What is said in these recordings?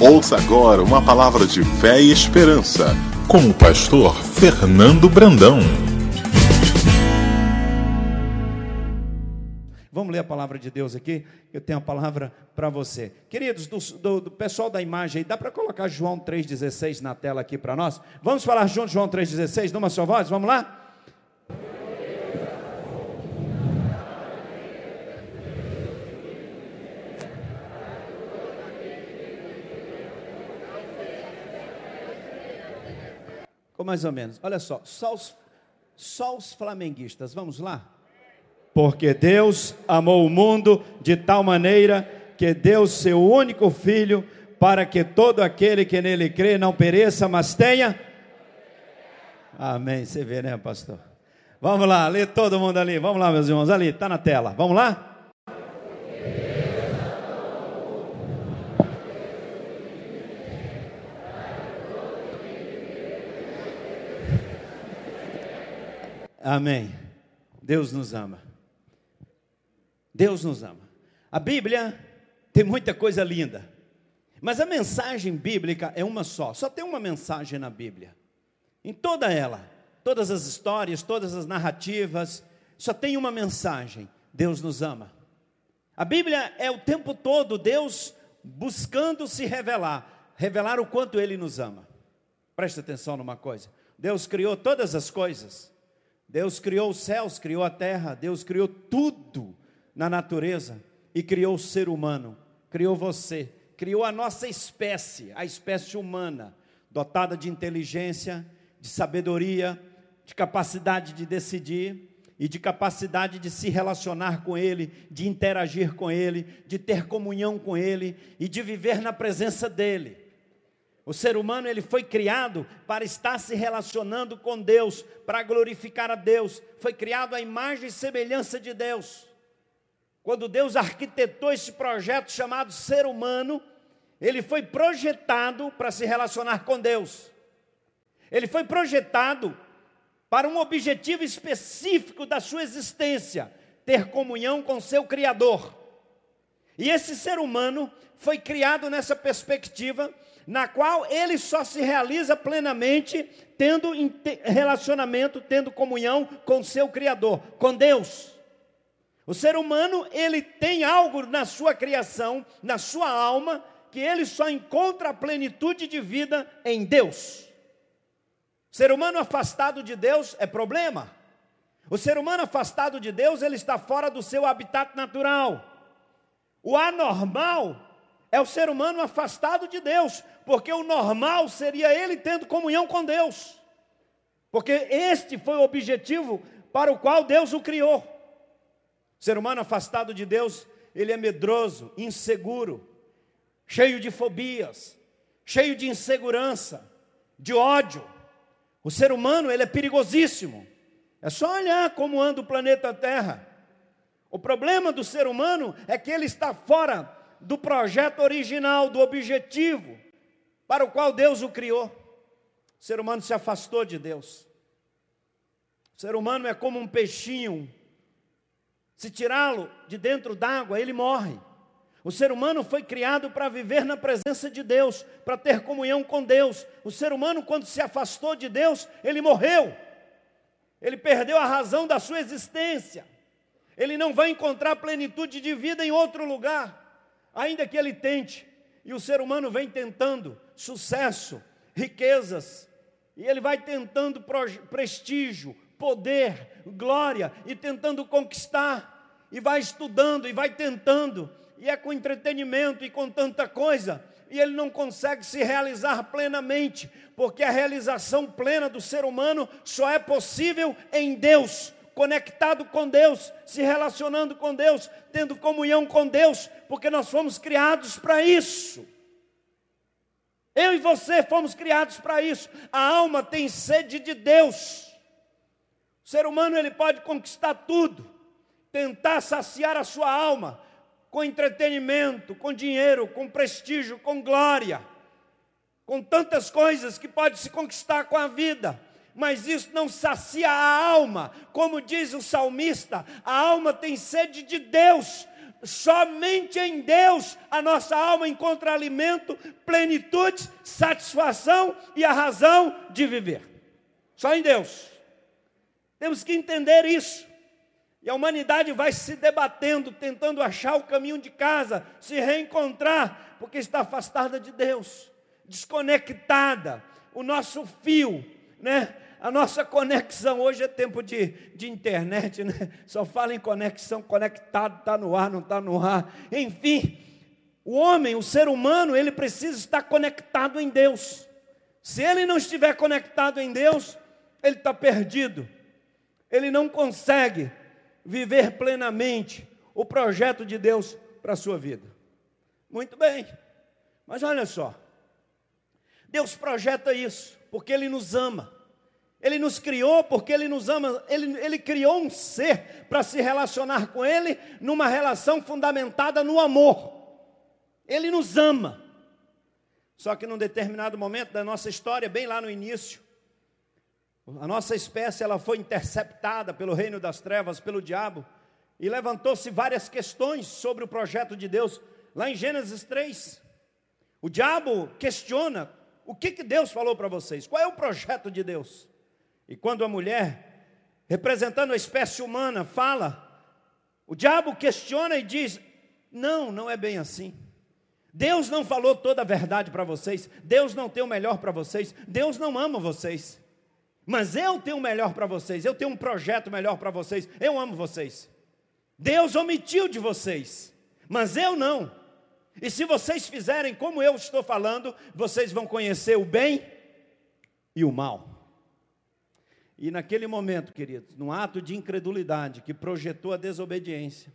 Ouça agora uma palavra de fé e esperança com o pastor Fernando Brandão. Vamos ler a palavra de Deus aqui. Eu tenho a palavra para você. Queridos, do, do, do, pessoal da imagem dá para colocar João 3,16 na tela aqui para nós? Vamos falar junto João 3,16, numa só voz? Vamos lá? Ou mais ou menos. Olha só, só os, só os flamenguistas, vamos lá? Porque Deus amou o mundo de tal maneira que deu seu único filho para que todo aquele que nele crê não pereça, mas tenha. Amém. Você vê, né, pastor? Vamos lá, lê todo mundo ali. Vamos lá, meus irmãos, ali, está na tela. Vamos lá? Amém. Deus nos ama. Deus nos ama. A Bíblia tem muita coisa linda, mas a mensagem bíblica é uma só. Só tem uma mensagem na Bíblia. Em toda ela, todas as histórias, todas as narrativas, só tem uma mensagem: Deus nos ama. A Bíblia é o tempo todo Deus buscando se revelar, revelar o quanto Ele nos ama. Preste atenção numa coisa: Deus criou todas as coisas, Deus criou os céus, criou a terra, Deus criou tudo na natureza e criou o ser humano, criou você, criou a nossa espécie, a espécie humana, dotada de inteligência, de sabedoria, de capacidade de decidir e de capacidade de se relacionar com Ele, de interagir com Ele, de ter comunhão com Ele e de viver na presença dEle. O ser humano ele foi criado para estar se relacionando com Deus, para glorificar a Deus. Foi criado à imagem e semelhança de Deus. Quando Deus arquitetou esse projeto chamado ser humano, ele foi projetado para se relacionar com Deus. Ele foi projetado para um objetivo específico da sua existência, ter comunhão com seu Criador. E esse ser humano foi criado nessa perspectiva na qual ele só se realiza plenamente tendo relacionamento, tendo comunhão com seu Criador, com Deus. O ser humano, ele tem algo na sua criação, na sua alma, que ele só encontra a plenitude de vida em Deus. O ser humano afastado de Deus é problema. O ser humano afastado de Deus, ele está fora do seu habitat natural. O anormal é o ser humano afastado de Deus, porque o normal seria ele tendo comunhão com Deus, porque este foi o objetivo para o qual Deus o criou. O ser humano afastado de Deus, ele é medroso, inseguro, cheio de fobias, cheio de insegurança, de ódio. O ser humano, ele é perigosíssimo. É só olhar como anda o planeta Terra. O problema do ser humano é que ele está fora do projeto original, do objetivo para o qual Deus o criou. O ser humano se afastou de Deus. O ser humano é como um peixinho. Se tirá-lo de dentro d'água, ele morre. O ser humano foi criado para viver na presença de Deus, para ter comunhão com Deus. O ser humano, quando se afastou de Deus, ele morreu. Ele perdeu a razão da sua existência. Ele não vai encontrar plenitude de vida em outro lugar ainda que ele tente, e o ser humano vem tentando sucesso, riquezas, e ele vai tentando prestígio, poder, glória, e tentando conquistar, e vai estudando, e vai tentando, e é com entretenimento e com tanta coisa, e ele não consegue se realizar plenamente, porque a realização plena do ser humano só é possível em Deus conectado com Deus, se relacionando com Deus, tendo comunhão com Deus, porque nós fomos criados para isso. Eu e você fomos criados para isso. A alma tem sede de Deus. O ser humano ele pode conquistar tudo, tentar saciar a sua alma com entretenimento, com dinheiro, com prestígio, com glória, com tantas coisas que pode se conquistar com a vida mas isso não sacia a alma. Como diz o salmista, a alma tem sede de Deus. somente em Deus a nossa alma encontra alimento, plenitude, satisfação e a razão de viver. Só em Deus. Temos que entender isso. E a humanidade vai se debatendo, tentando achar o caminho de casa, se reencontrar, porque está afastada de Deus, desconectada. O nosso fio, né? A nossa conexão, hoje é tempo de, de internet, né? Só fala em conexão, conectado, está no ar, não está no ar. Enfim, o homem, o ser humano, ele precisa estar conectado em Deus. Se ele não estiver conectado em Deus, ele está perdido. Ele não consegue viver plenamente o projeto de Deus para a sua vida. Muito bem, mas olha só, Deus projeta isso, porque Ele nos ama. Ele nos criou porque Ele nos ama, Ele, ele criou um ser para se relacionar com Ele numa relação fundamentada no amor. Ele nos ama. Só que num determinado momento da nossa história, bem lá no início, a nossa espécie ela foi interceptada pelo reino das trevas, pelo diabo, e levantou-se várias questões sobre o projeto de Deus. Lá em Gênesis 3, o diabo questiona o que, que Deus falou para vocês, qual é o projeto de Deus. E quando a mulher, representando a espécie humana, fala, o diabo questiona e diz: Não, não é bem assim. Deus não falou toda a verdade para vocês, Deus não tem o melhor para vocês, Deus não ama vocês. Mas eu tenho o melhor para vocês, eu tenho um projeto melhor para vocês, eu amo vocês. Deus omitiu de vocês, mas eu não. E se vocês fizerem como eu estou falando, vocês vão conhecer o bem e o mal. E naquele momento, queridos, num ato de incredulidade que projetou a desobediência,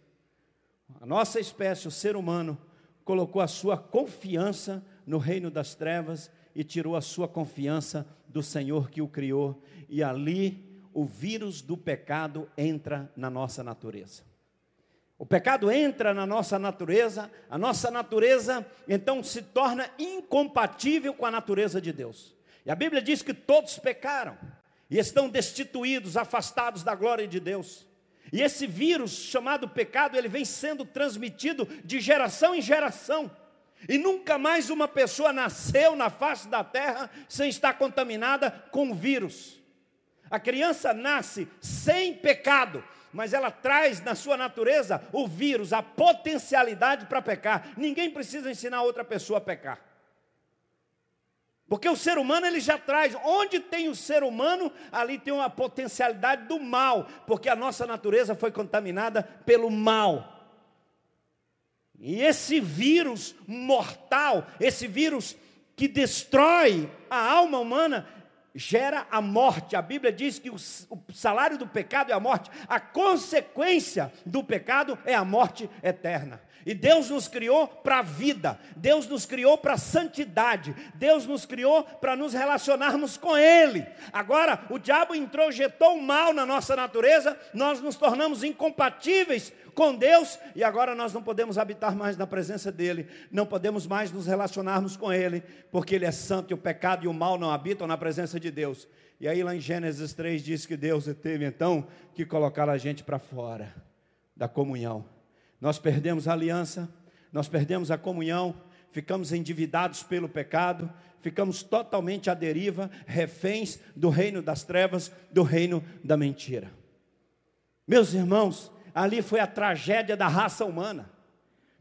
a nossa espécie, o ser humano, colocou a sua confiança no reino das trevas e tirou a sua confiança do Senhor que o criou, e ali o vírus do pecado entra na nossa natureza. O pecado entra na nossa natureza, a nossa natureza então se torna incompatível com a natureza de Deus. E a Bíblia diz que todos pecaram e estão destituídos, afastados da glória de Deus. E esse vírus chamado pecado, ele vem sendo transmitido de geração em geração. E nunca mais uma pessoa nasceu na face da terra sem estar contaminada com o vírus. A criança nasce sem pecado, mas ela traz na sua natureza o vírus, a potencialidade para pecar. Ninguém precisa ensinar outra pessoa a pecar. Porque o ser humano ele já traz, onde tem o ser humano, ali tem uma potencialidade do mal, porque a nossa natureza foi contaminada pelo mal. E esse vírus mortal, esse vírus que destrói a alma humana, gera a morte. A Bíblia diz que o, salário do pecado é a morte, a consequência do pecado é a morte eterna. E Deus nos criou para a vida, Deus nos criou para a santidade, Deus nos criou para nos relacionarmos com Ele. Agora, o diabo introjetou o mal na nossa natureza, nós nos tornamos incompatíveis com Deus e agora nós não podemos habitar mais na presença dEle, não podemos mais nos relacionarmos com Ele, porque Ele é santo e o pecado e o mal não habitam na presença de Deus. E aí, lá em Gênesis 3, diz que Deus teve então que colocar a gente para fora da comunhão. Nós perdemos a aliança, nós perdemos a comunhão, ficamos endividados pelo pecado, ficamos totalmente à deriva, reféns do reino das trevas, do reino da mentira. Meus irmãos, ali foi a tragédia da raça humana.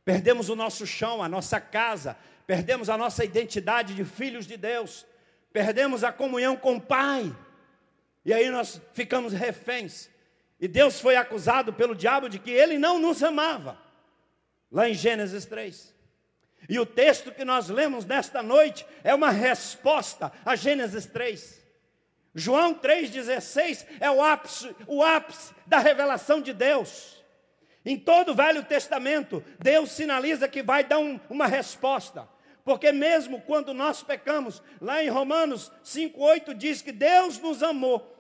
Perdemos o nosso chão, a nossa casa, perdemos a nossa identidade de filhos de Deus, perdemos a comunhão com o Pai, e aí nós ficamos reféns. E Deus foi acusado pelo diabo de que ele não nos amava, lá em Gênesis 3. E o texto que nós lemos nesta noite é uma resposta a Gênesis 3. João 3,16 é o ápice, o ápice da revelação de Deus. Em todo o Velho Testamento, Deus sinaliza que vai dar um, uma resposta. Porque mesmo quando nós pecamos, lá em Romanos 5,8 diz que Deus nos amou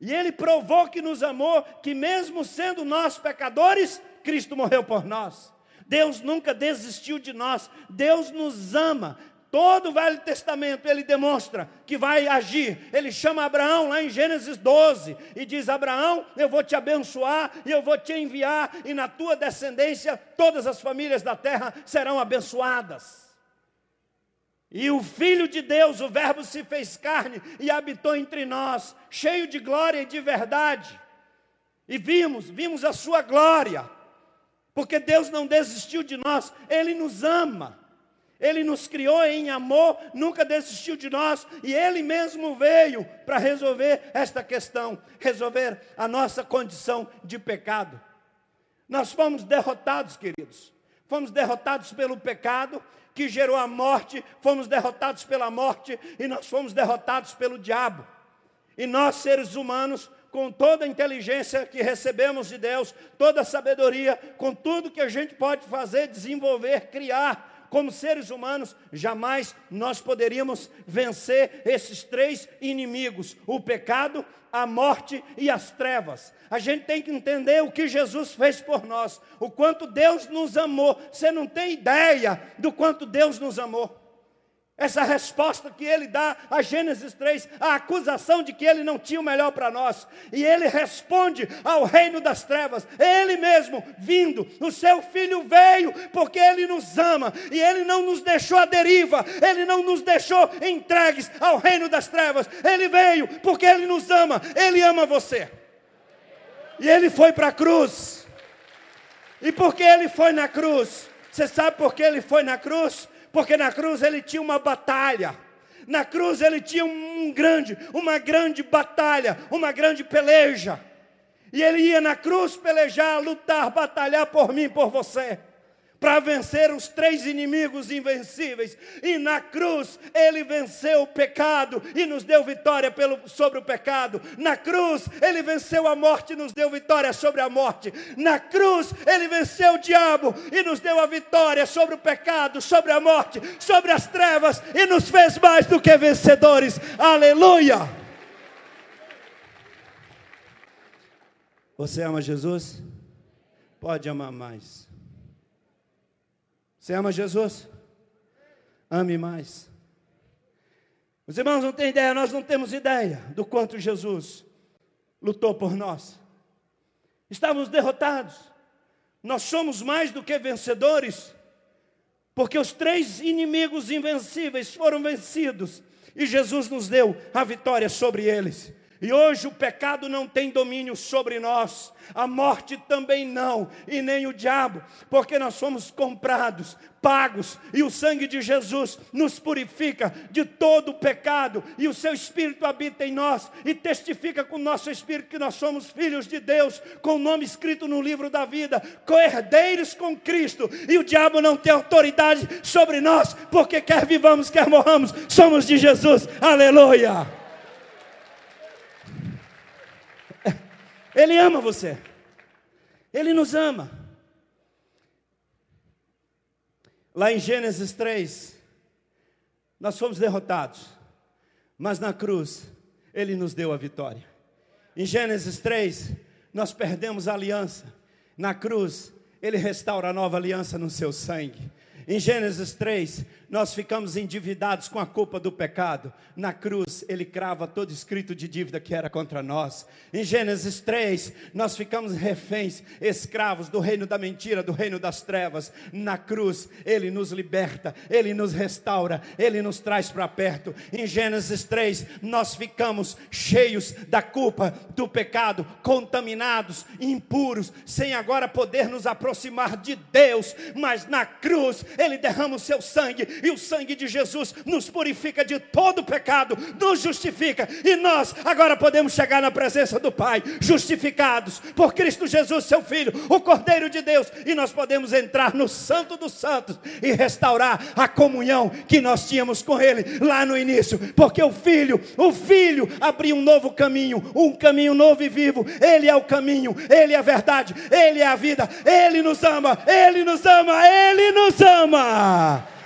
e ele provou que nos amou, que mesmo sendo nós pecadores, Cristo morreu por nós. Deus nunca desistiu de nós. Deus nos ama Todo o Velho Testamento ele demonstra que vai agir. Ele chama Abraão lá em Gênesis 12 e diz: Abraão, eu vou te abençoar e eu vou te enviar, e na tua descendência todas as famílias da terra serão abençoadas. E o Filho de Deus, o Verbo se fez carne e habitou entre nós, cheio de glória e de verdade. E vimos, vimos a sua glória, porque Deus não desistiu de nós, Ele nos ama. Ele nos criou em amor, nunca desistiu de nós e Ele mesmo veio para resolver esta questão, resolver a nossa condição de pecado. Nós fomos derrotados, queridos, fomos derrotados pelo pecado que gerou a morte, fomos derrotados pela morte e nós fomos derrotados pelo diabo. E nós, seres humanos, com toda a inteligência que recebemos de Deus, toda a sabedoria, com tudo que a gente pode fazer, desenvolver, criar, como seres humanos, jamais nós poderíamos vencer esses três inimigos: o pecado, a morte e as trevas. A gente tem que entender o que Jesus fez por nós, o quanto Deus nos amou. Você não tem ideia do quanto Deus nos amou. Essa resposta que ele dá a Gênesis 3, a acusação de que ele não tinha o melhor para nós, e ele responde ao reino das trevas, ele mesmo vindo, o seu filho veio porque ele nos ama, e ele não nos deixou à deriva, ele não nos deixou entregues ao reino das trevas, ele veio porque ele nos ama, ele ama você, e ele foi para a cruz, e porque ele foi na cruz, você sabe por que ele foi na cruz? Porque na cruz ele tinha uma batalha. Na cruz ele tinha um grande, uma grande batalha, uma grande peleja. E ele ia na cruz pelejar, lutar, batalhar por mim, por você para vencer os três inimigos invencíveis. E na cruz ele venceu o pecado e nos deu vitória pelo, sobre o pecado. Na cruz ele venceu a morte e nos deu vitória sobre a morte. Na cruz ele venceu o diabo e nos deu a vitória sobre o pecado, sobre a morte, sobre as trevas e nos fez mais do que vencedores. Aleluia! Você ama Jesus? Pode amar mais. Você ama Jesus? Ame mais. Os irmãos não têm ideia, nós não temos ideia do quanto Jesus lutou por nós. Estávamos derrotados. Nós somos mais do que vencedores, porque os três inimigos invencíveis foram vencidos e Jesus nos deu a vitória sobre eles. E hoje o pecado não tem domínio sobre nós, a morte também não, e nem o diabo, porque nós somos comprados, pagos, e o sangue de Jesus nos purifica de todo o pecado, e o seu Espírito habita em nós e testifica com o nosso Espírito que nós somos filhos de Deus, com o nome escrito no livro da vida, co-herdeiros com Cristo, e o diabo não tem autoridade sobre nós, porque quer vivamos, quer morramos, somos de Jesus, aleluia. Ele ama você. Ele nos ama. Lá em Gênesis 3, nós fomos derrotados, mas na cruz, Ele nos deu a vitória. Em Gênesis 3, nós perdemos a aliança, na cruz, Ele restaura a nova aliança no seu sangue. Em Gênesis 3, nós ficamos endividados com a culpa do pecado. Na cruz, ele crava todo escrito de dívida que era contra nós. Em Gênesis 3, nós ficamos reféns, escravos do reino da mentira, do reino das trevas. Na cruz, ele nos liberta, ele nos restaura, ele nos traz para perto. Em Gênesis 3, nós ficamos cheios da culpa do pecado, contaminados, impuros, sem agora poder nos aproximar de Deus, mas na cruz, ele derrama o seu sangue e o sangue de Jesus nos purifica de todo pecado, nos justifica, e nós agora podemos chegar na presença do Pai, justificados por Cristo Jesus, seu Filho, o Cordeiro de Deus, e nós podemos entrar no Santo dos Santos e restaurar a comunhão que nós tínhamos com Ele lá no início, porque o Filho, o Filho abriu um novo caminho, um caminho novo e vivo, Ele é o caminho, Ele é a verdade, Ele é a vida, Ele nos ama, Ele nos ama, Ele nos ama.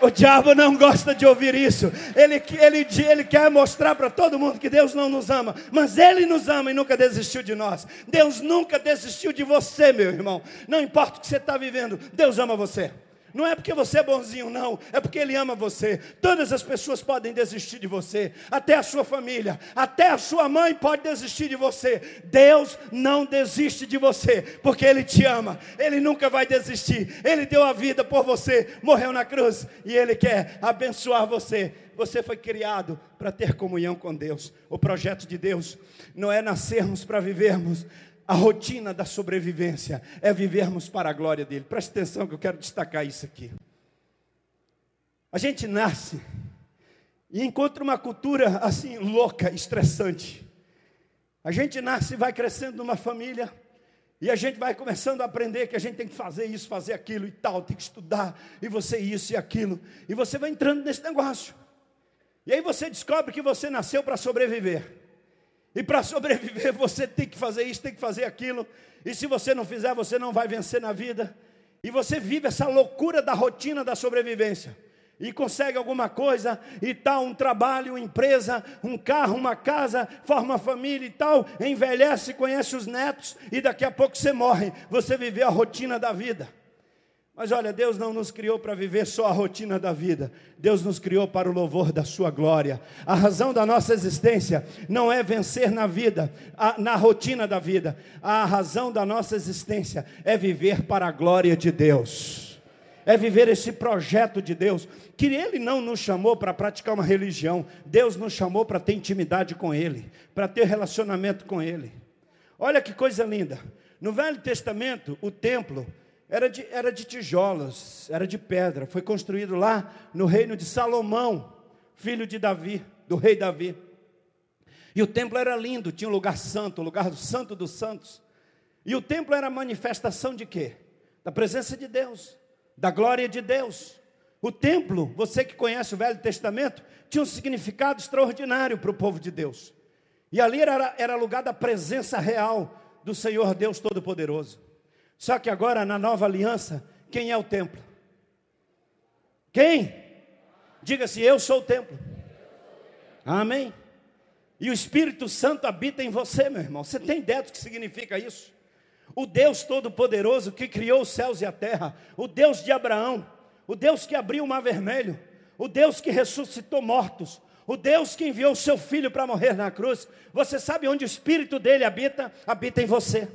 O diabo não gosta de ouvir isso. Ele, ele, ele quer mostrar para todo mundo que Deus não nos ama. Mas Ele nos ama e nunca desistiu de nós. Deus nunca desistiu de você, meu irmão. Não importa o que você está vivendo, Deus ama você. Não é porque você é bonzinho, não. É porque Ele ama você. Todas as pessoas podem desistir de você. Até a sua família. Até a sua mãe pode desistir de você. Deus não desiste de você. Porque Ele te ama. Ele nunca vai desistir. Ele deu a vida por você. Morreu na cruz. E Ele quer abençoar você. Você foi criado para ter comunhão com Deus. O projeto de Deus não é nascermos para vivermos a rotina da sobrevivência é vivermos para a glória dele. Preste atenção que eu quero destacar isso aqui. A gente nasce e encontra uma cultura assim louca, estressante. A gente nasce e vai crescendo numa família e a gente vai começando a aprender que a gente tem que fazer isso, fazer aquilo e tal, tem que estudar, e você isso e aquilo. E você vai entrando nesse negócio. E aí você descobre que você nasceu para sobreviver. E para sobreviver, você tem que fazer isso, tem que fazer aquilo. E se você não fizer, você não vai vencer na vida. E você vive essa loucura da rotina da sobrevivência. E consegue alguma coisa, e tal, um trabalho, uma empresa, um carro, uma casa, forma família e tal, envelhece, conhece os netos, e daqui a pouco você morre. Você viveu a rotina da vida. Mas olha, Deus não nos criou para viver só a rotina da vida. Deus nos criou para o louvor da sua glória. A razão da nossa existência não é vencer na vida, na rotina da vida. A razão da nossa existência é viver para a glória de Deus. É viver esse projeto de Deus, que Ele não nos chamou para praticar uma religião, Deus nos chamou para ter intimidade com Ele, para ter relacionamento com Ele. Olha que coisa linda. No Velho Testamento, o templo era de, era de tijolos, era de pedra. Foi construído lá no reino de Salomão, filho de Davi, do rei Davi. E o templo era lindo, tinha um lugar santo, o lugar do santo dos santos. E o templo era manifestação de quê? Da presença de Deus, da glória de Deus. O templo, você que conhece o Velho Testamento, tinha um significado extraordinário para o povo de Deus. E ali era, era lugar da presença real do Senhor Deus Todo-Poderoso. Só que agora na nova aliança, quem é o templo? Quem? Diga-se, eu sou o templo. Amém? E o Espírito Santo habita em você, meu irmão. Você tem ideia do que significa isso? O Deus Todo-Poderoso que criou os céus e a terra, o Deus de Abraão, o Deus que abriu o mar vermelho, o Deus que ressuscitou mortos, o Deus que enviou o seu filho para morrer na cruz. Você sabe onde o Espírito dele habita? Habita em você.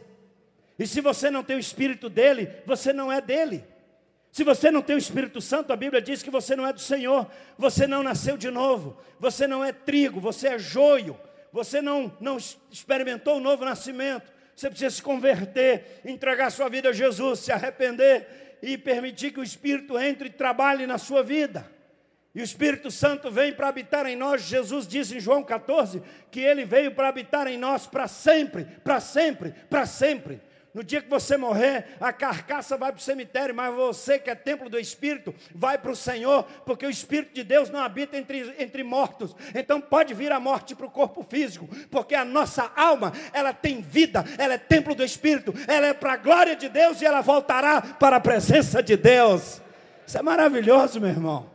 E se você não tem o Espírito dele, você não é dele. Se você não tem o Espírito Santo, a Bíblia diz que você não é do Senhor, você não nasceu de novo, você não é trigo, você é joio, você não, não experimentou o novo nascimento. Você precisa se converter, entregar sua vida a Jesus, se arrepender e permitir que o Espírito entre e trabalhe na sua vida. E o Espírito Santo vem para habitar em nós. Jesus disse em João 14 que ele veio para habitar em nós para sempre, para sempre, para sempre. No dia que você morrer, a carcaça vai para o cemitério, mas você que é templo do Espírito, vai para o Senhor, porque o Espírito de Deus não habita entre, entre mortos. Então pode vir a morte para o corpo físico, porque a nossa alma, ela tem vida, ela é templo do Espírito, ela é para a glória de Deus e ela voltará para a presença de Deus. Isso é maravilhoso, meu irmão.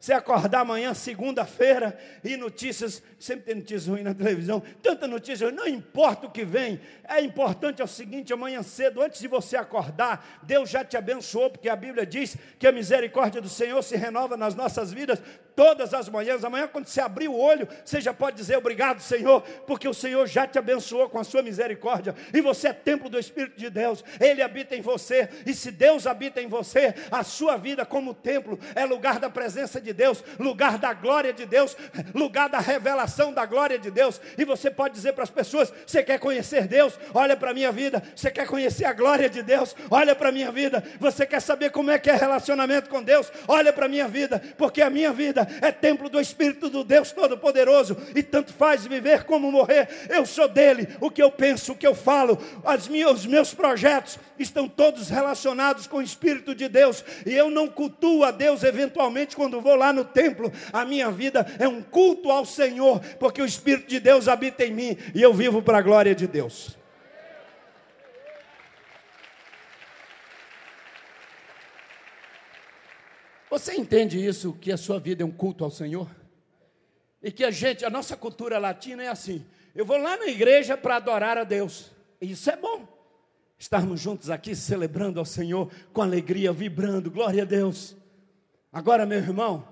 Você acordar amanhã, segunda-feira, e notícias, sempre tem notícias ruins na televisão, tanta notícia, não importa o que vem, é importante é o seguinte: amanhã cedo, antes de você acordar, Deus já te abençoou, porque a Bíblia diz que a misericórdia do Senhor se renova nas nossas vidas todas as manhãs. Amanhã, quando você abrir o olho, você já pode dizer obrigado, Senhor, porque o Senhor já te abençoou com a sua misericórdia, e você é templo do Espírito de Deus, Ele habita em você, e se Deus habita em você, a sua vida como templo é lugar da presença de Deus, lugar da glória de Deus, lugar da revelação da glória de Deus, e você pode dizer para as pessoas: você quer conhecer Deus? Olha para a minha vida, você quer conhecer a glória de Deus? Olha para a minha vida, você quer saber como é que é relacionamento com Deus? Olha para a minha vida, porque a minha vida é templo do Espírito do Deus Todo-Poderoso, e tanto faz viver como morrer, eu sou dele, o que eu penso, o que eu falo, as minhas, os meus projetos estão todos relacionados com o Espírito de Deus, e eu não cultuo a Deus eventualmente quando vou lá no templo, a minha vida é um culto ao Senhor, porque o Espírito de Deus habita em mim, e eu vivo para a glória de Deus. Você entende isso, que a sua vida é um culto ao Senhor? E que a gente, a nossa cultura latina é assim: eu vou lá na igreja para adorar a Deus. Isso é bom. estarmos juntos aqui celebrando ao Senhor com alegria, vibrando, glória a Deus. Agora, meu irmão,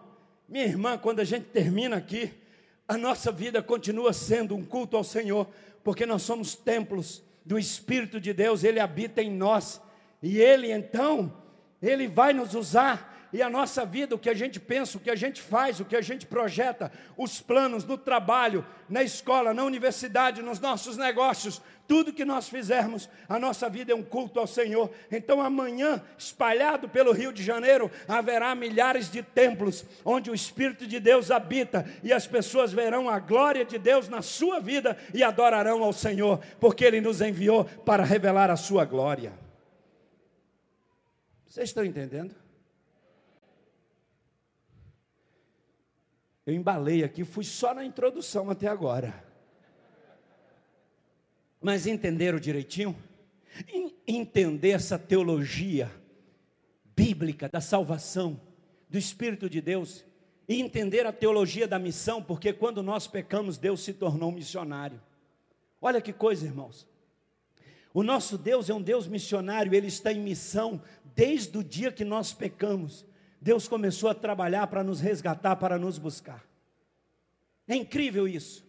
minha irmã, quando a gente termina aqui, a nossa vida continua sendo um culto ao Senhor, porque nós somos templos do Espírito de Deus, Ele habita em nós, e Ele então, Ele vai nos usar e a nossa vida, o que a gente pensa, o que a gente faz, o que a gente projeta, os planos no trabalho, na escola, na universidade, nos nossos negócios, tudo que nós fizermos, a nossa vida é um culto ao Senhor. Então amanhã, espalhado pelo Rio de Janeiro, haverá milhares de templos onde o Espírito de Deus habita e as pessoas verão a glória de Deus na sua vida e adorarão ao Senhor, porque Ele nos enviou para revelar a sua glória. Vocês estão entendendo? Eu embalei aqui, fui só na introdução até agora. Mas entenderam direitinho? Entender essa teologia bíblica da salvação, do Espírito de Deus, e entender a teologia da missão, porque quando nós pecamos, Deus se tornou missionário. Olha que coisa, irmãos. O nosso Deus é um Deus missionário, ele está em missão desde o dia que nós pecamos. Deus começou a trabalhar para nos resgatar, para nos buscar. É incrível isso.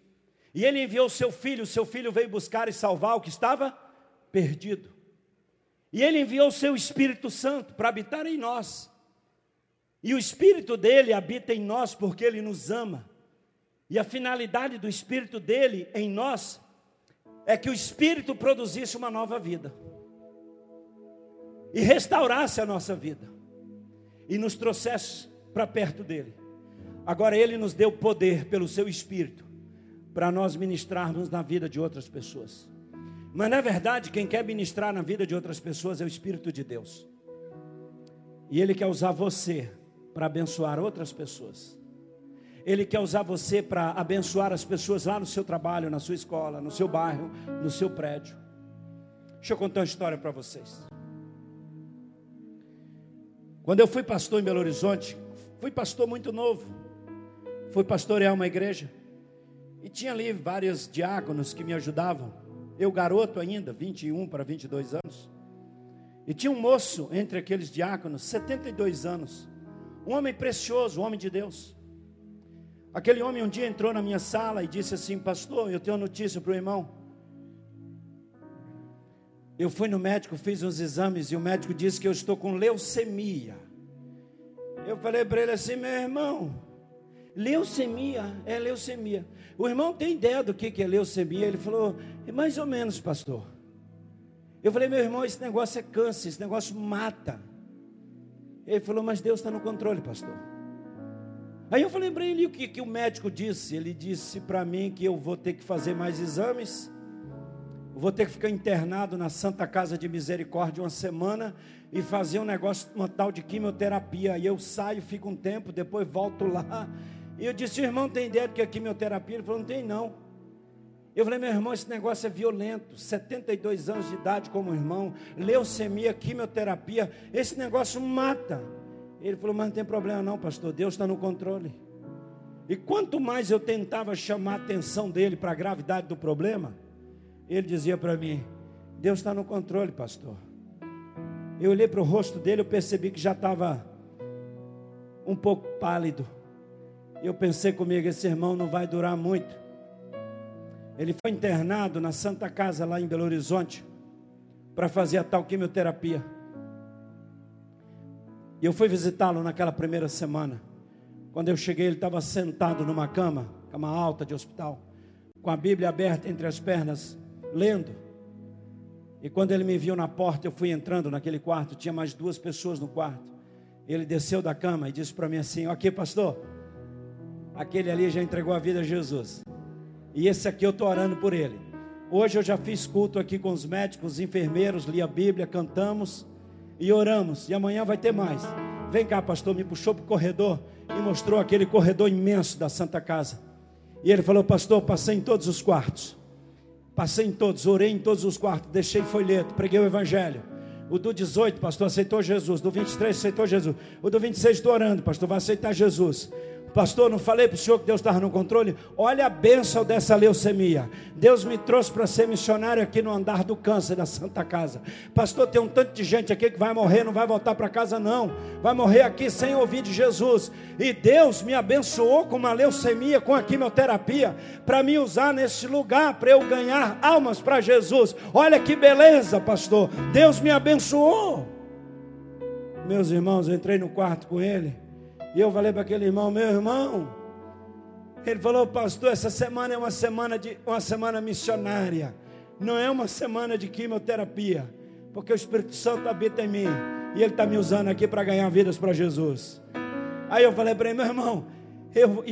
E ele enviou seu filho, seu filho veio buscar e salvar o que estava perdido. E ele enviou seu Espírito Santo para habitar em nós. E o Espírito dele habita em nós porque ele nos ama. E a finalidade do Espírito dele em nós é que o Espírito produzisse uma nova vida e restaurasse a nossa vida e nos trouxesse para perto dele. Agora ele nos deu poder pelo seu espírito para nós ministrarmos na vida de outras pessoas. Mas na verdade, quem quer ministrar na vida de outras pessoas é o espírito de Deus. E ele quer usar você para abençoar outras pessoas. Ele quer usar você para abençoar as pessoas lá no seu trabalho, na sua escola, no seu bairro, no seu prédio. Deixa eu contar uma história para vocês. Quando eu fui pastor em Belo Horizonte, fui pastor muito novo. Fui pastorear uma igreja. E tinha ali vários diáconos que me ajudavam. Eu, garoto ainda, 21 para 22 anos. E tinha um moço entre aqueles diáconos, 72 anos. Um homem precioso, um homem de Deus. Aquele homem um dia entrou na minha sala e disse assim: Pastor, eu tenho uma notícia para o irmão. Eu fui no médico, fiz uns exames e o médico disse que eu estou com leucemia. Eu falei para ele assim, meu irmão, leucemia é leucemia. O irmão tem ideia do que é leucemia? Ele falou, é mais ou menos, pastor. Eu falei, meu irmão, esse negócio é câncer, esse negócio mata. Ele falou, mas Deus está no controle, pastor. Aí eu falei para ele o que, que o médico disse. Ele disse para mim que eu vou ter que fazer mais exames vou ter que ficar internado na Santa Casa de Misericórdia uma semana e fazer um negócio, uma tal de quimioterapia. E eu saio, fico um tempo, depois volto lá. E eu disse, irmão, tem ideia do que é quimioterapia? Ele falou, não tem não. Eu falei, meu irmão, esse negócio é violento. 72 anos de idade como irmão, leucemia, quimioterapia, esse negócio mata. Ele falou, mas não tem problema não, pastor, Deus está no controle. E quanto mais eu tentava chamar a atenção dele para a gravidade do problema, ele dizia para mim: Deus está no controle, pastor. Eu olhei para o rosto dele, eu percebi que já estava um pouco pálido. Eu pensei comigo: esse irmão não vai durar muito. Ele foi internado na Santa Casa, lá em Belo Horizonte, para fazer a tal quimioterapia. E eu fui visitá-lo naquela primeira semana. Quando eu cheguei, ele estava sentado numa cama, cama alta de hospital, com a Bíblia aberta entre as pernas, lendo. E quando ele me viu na porta, eu fui entrando naquele quarto, tinha mais duas pessoas no quarto. Ele desceu da cama e disse para mim assim: Ok, pastor, aquele ali já entregou a vida a Jesus. E esse aqui eu estou orando por ele. Hoje eu já fiz culto aqui com os médicos, os enfermeiros, li a Bíblia, cantamos e oramos. E amanhã vai ter mais. Vem cá, pastor, me puxou para o corredor e mostrou aquele corredor imenso da Santa Casa. E ele falou, pastor, passei em todos os quartos. Passei em todos, orei em todos os quartos, deixei folheto, preguei o evangelho. O do 18, pastor, aceitou Jesus. Do 23, aceitou Jesus. O do 26, estou orando, pastor, vai aceitar Jesus. Pastor, não falei para o senhor que Deus estava no controle? Olha a bênção dessa leucemia. Deus me trouxe para ser missionário aqui no andar do câncer da Santa Casa. Pastor, tem um tanto de gente aqui que vai morrer, não vai voltar para casa, não. Vai morrer aqui sem ouvir de Jesus. E Deus me abençoou com uma leucemia, com a quimioterapia, para me usar nesse lugar, para eu ganhar almas para Jesus. Olha que beleza, pastor. Deus me abençoou. Meus irmãos, eu entrei no quarto com ele. E eu falei para aquele irmão, meu irmão, ele falou, pastor, essa semana é uma semana de uma semana missionária, não é uma semana de quimioterapia, porque o Espírito Santo habita em mim e ele está me usando aqui para ganhar vidas para Jesus. Aí eu falei para ele, meu irmão, eu,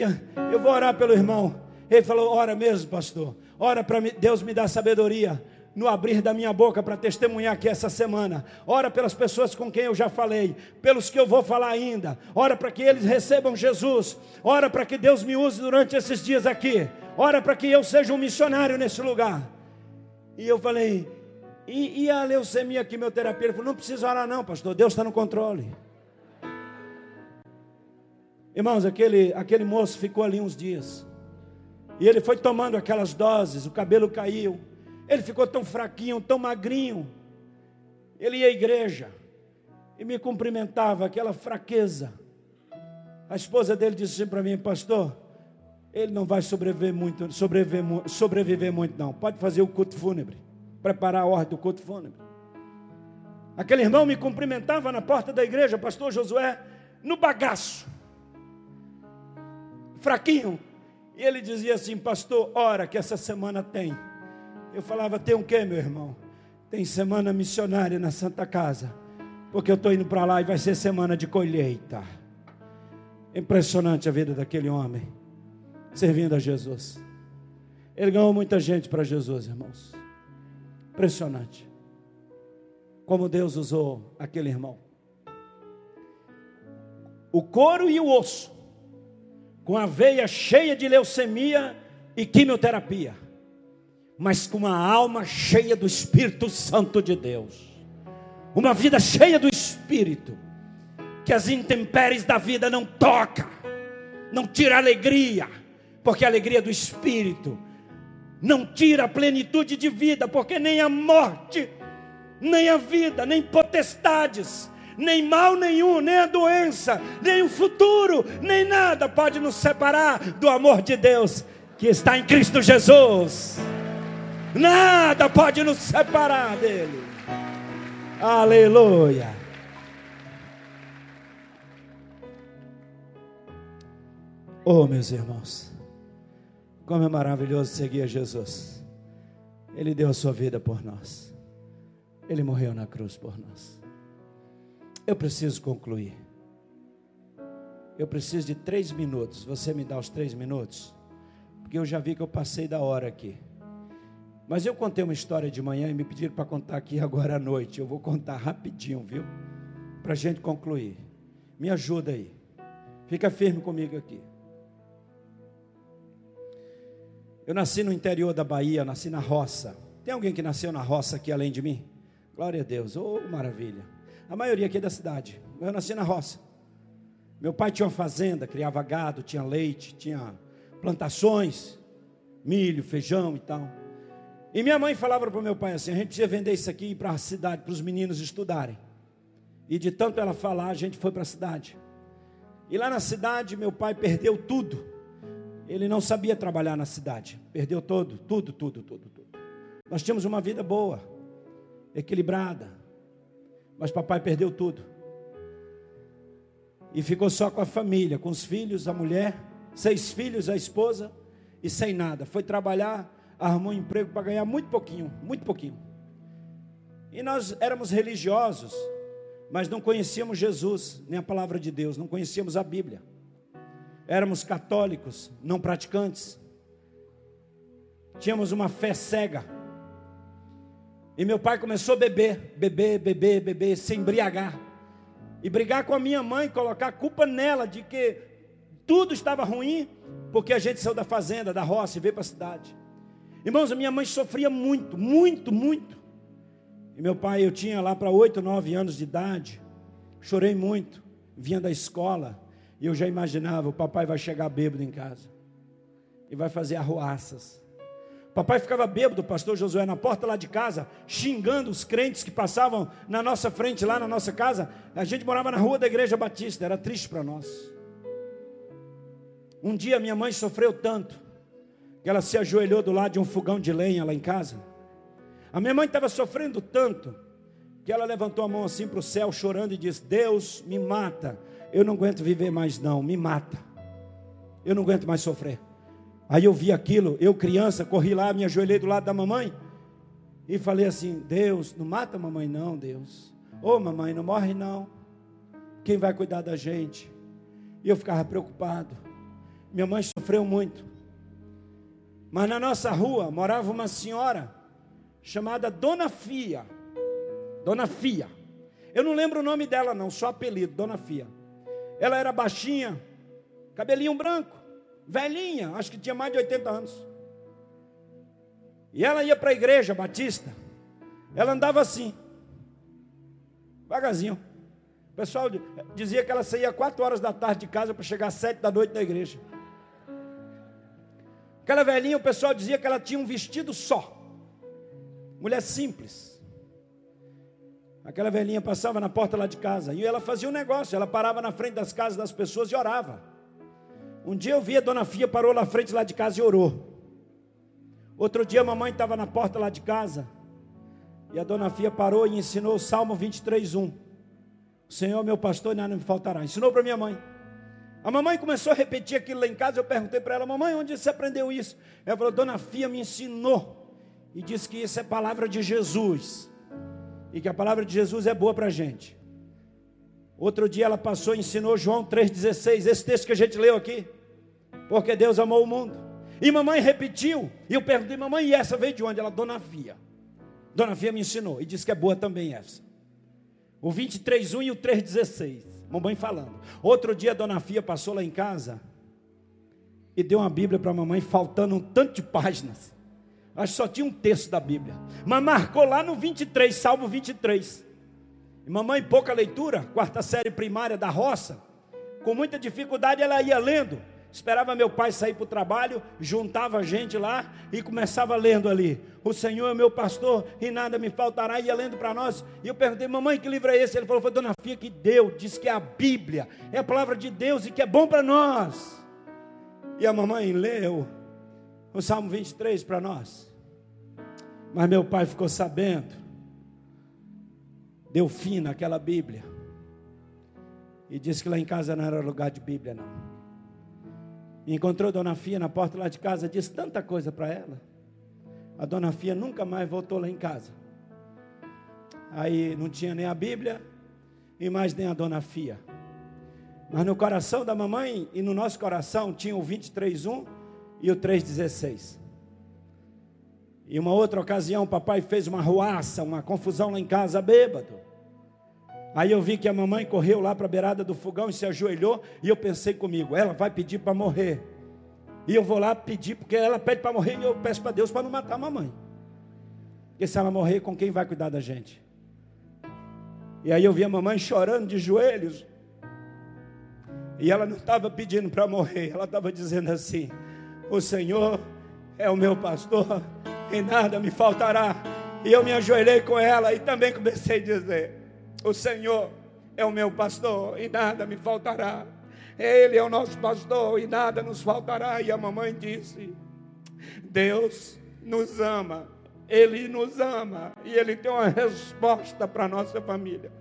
eu vou orar pelo irmão. Ele falou, ora mesmo, pastor. Ora para Deus me dar sabedoria no abrir da minha boca para testemunhar aqui essa semana. Ora pelas pessoas com quem eu já falei, pelos que eu vou falar ainda. Ora para que eles recebam Jesus. Ora para que Deus me use durante esses dias aqui. Ora para que eu seja um missionário nesse lugar. E eu falei, e, e a leucemia, quimioterapia? Ele falou, não precisa orar não, pastor, Deus está no controle. Irmãos, aquele, aquele moço ficou ali uns dias. E ele foi tomando aquelas doses, o cabelo caiu. Ele ficou tão fraquinho, tão magrinho. Ele ia à igreja e me cumprimentava, aquela fraqueza. A esposa dele disse assim para mim, pastor, ele não vai sobreviver muito, sobreviver, sobreviver muito não. Pode fazer o culto fúnebre, preparar a ordem do culto fúnebre. Aquele irmão me cumprimentava na porta da igreja, pastor Josué, no bagaço, fraquinho. E ele dizia assim, pastor, ora que essa semana tem. Eu falava, tem o um quê, meu irmão? Tem semana missionária na Santa Casa. Porque eu estou indo para lá e vai ser semana de colheita. Impressionante a vida daquele homem. Servindo a Jesus. Ele ganhou muita gente para Jesus, irmãos. Impressionante. Como Deus usou aquele irmão. O couro e o osso, com a veia cheia de leucemia e quimioterapia mas com uma alma cheia do Espírito Santo de Deus. Uma vida cheia do Espírito, que as intempéries da vida não toca, não tira alegria, porque a alegria do Espírito não tira a plenitude de vida, porque nem a morte, nem a vida, nem potestades, nem mal nenhum, nem a doença, nem o futuro, nem nada pode nos separar do amor de Deus que está em Cristo Jesus. Nada pode nos separar dele. Aleluia. Oh, meus irmãos, como é maravilhoso seguir a Jesus. Ele deu a sua vida por nós. Ele morreu na cruz por nós. Eu preciso concluir. Eu preciso de três minutos. Você me dá os três minutos? Porque eu já vi que eu passei da hora aqui. Mas eu contei uma história de manhã e me pediram para contar aqui agora à noite. Eu vou contar rapidinho, viu? Para a gente concluir. Me ajuda aí. Fica firme comigo aqui. Eu nasci no interior da Bahia, nasci na roça. Tem alguém que nasceu na roça aqui além de mim? Glória a Deus, oh maravilha. A maioria aqui é da cidade. Eu nasci na roça. Meu pai tinha uma fazenda, criava gado, tinha leite, tinha plantações, milho, feijão e tal. E minha mãe falava para o meu pai assim: a gente precisa vender isso aqui para a cidade, para os meninos estudarem. E de tanto ela falar, a gente foi para a cidade. E lá na cidade, meu pai perdeu tudo. Ele não sabia trabalhar na cidade. Perdeu todo, tudo, tudo, tudo, tudo. Nós tínhamos uma vida boa, equilibrada. Mas papai perdeu tudo. E ficou só com a família, com os filhos, a mulher, seis filhos, a esposa, e sem nada. Foi trabalhar arrumou um emprego para ganhar muito pouquinho, muito pouquinho. E nós éramos religiosos, mas não conhecíamos Jesus, nem a palavra de Deus, não conhecíamos a Bíblia. Éramos católicos, não praticantes. Tínhamos uma fé cega. E meu pai começou a beber, beber, beber, beber, se embriagar. E brigar com a minha mãe, colocar a culpa nela de que tudo estava ruim, porque a gente saiu da fazenda, da roça e veio para a cidade. Irmãos, a minha mãe sofria muito, muito, muito. E meu pai, eu tinha lá para oito, nove anos de idade. Chorei muito, vinha da escola. E eu já imaginava, o papai vai chegar bêbado em casa. E vai fazer arruaças. Papai ficava bêbado, o pastor Josué, na porta lá de casa, xingando os crentes que passavam na nossa frente, lá na nossa casa. A gente morava na rua da igreja batista, era triste para nós. Um dia minha mãe sofreu tanto, ela se ajoelhou do lado de um fogão de lenha lá em casa. A minha mãe estava sofrendo tanto, que ela levantou a mão assim para o céu, chorando, e disse: Deus, me mata. Eu não aguento viver mais, não, me mata. Eu não aguento mais sofrer. Aí eu vi aquilo, eu criança, corri lá, me ajoelhei do lado da mamãe e falei assim: Deus, não mata a mamãe, não, Deus. Ô oh, mamãe, não morre não. Quem vai cuidar da gente? E eu ficava preocupado. Minha mãe sofreu muito. Mas na nossa rua morava uma senhora chamada Dona Fia. Dona Fia. Eu não lembro o nome dela, não, só apelido, Dona Fia. Ela era baixinha, cabelinho branco velhinha, acho que tinha mais de 80 anos. E ela ia para a igreja batista, ela andava assim, devagarzinho. O pessoal dizia que ela saía 4 horas da tarde de casa para chegar às 7 da noite na igreja. Aquela velhinha, o pessoal dizia que ela tinha um vestido só. Mulher simples. Aquela velhinha passava na porta lá de casa e ela fazia um negócio, ela parava na frente das casas das pessoas e orava. Um dia eu vi a dona Fia parou lá frente lá de casa e orou. Outro dia a mamãe estava na porta lá de casa. E a dona Fia parou e ensinou o Salmo 23, 1. O Senhor meu pastor nada me faltará. Ensinou para minha mãe. A mamãe começou a repetir aquilo lá em casa. Eu perguntei para ela, mamãe, onde você aprendeu isso? Ela falou, dona Fia me ensinou. E disse que isso é palavra de Jesus. E que a palavra de Jesus é boa para a gente. Outro dia ela passou e ensinou João 3,16, esse texto que a gente leu aqui. Porque Deus amou o mundo. E mamãe repetiu. E eu perguntei, mamãe, e essa veio de onde? Ela, Dona Fia. Dona Fia me ensinou e disse que é boa também essa. O 23,1 e o 3,16. Mamãe falando. Outro dia a Dona Fia passou lá em casa e deu uma Bíblia para a mamãe, faltando um tanto de páginas. Acho que só tinha um texto da Bíblia. Mas marcou lá no 23, Salmo 23. E mamãe, pouca leitura, quarta série primária da roça, com muita dificuldade ela ia lendo. Esperava meu pai sair para o trabalho, juntava gente lá e começava lendo ali. O Senhor é meu pastor e nada me faltará. Ia lendo para nós. E eu perguntei, mamãe, que livro é esse? Ele falou, foi Dona Fia que deu. Diz que é a Bíblia, é a palavra de Deus e que é bom para nós. E a mamãe leu o Salmo 23 para nós. Mas meu pai ficou sabendo, deu fim naquela Bíblia. E disse que lá em casa não era lugar de Bíblia, não. E encontrou Dona Fia na porta lá de casa, disse tanta coisa para ela. A Dona Fia nunca mais voltou lá em casa. Aí não tinha nem a Bíblia e mais nem a Dona Fia. Mas no coração da mamãe e no nosso coração tinha o 23:1 e o 3:16. E uma outra ocasião, o papai fez uma ruaça, uma confusão lá em casa, bêbado. Aí eu vi que a mamãe correu lá para a beirada do fogão e se ajoelhou, e eu pensei comigo, ela vai pedir para morrer. E eu vou lá pedir, porque ela pede para morrer, e eu peço para Deus para não matar a mamãe. Porque se ela morrer, com quem vai cuidar da gente? E aí eu vi a mamãe chorando de joelhos. E ela não estava pedindo para morrer, ela estava dizendo assim: O Senhor é o meu pastor, e nada me faltará. E eu me ajoelhei com ela e também comecei a dizer: o Senhor é o meu pastor e nada me faltará. Ele é o nosso pastor e nada nos faltará. E a mamãe disse: Deus nos ama, Ele nos ama e Ele tem uma resposta para a nossa família.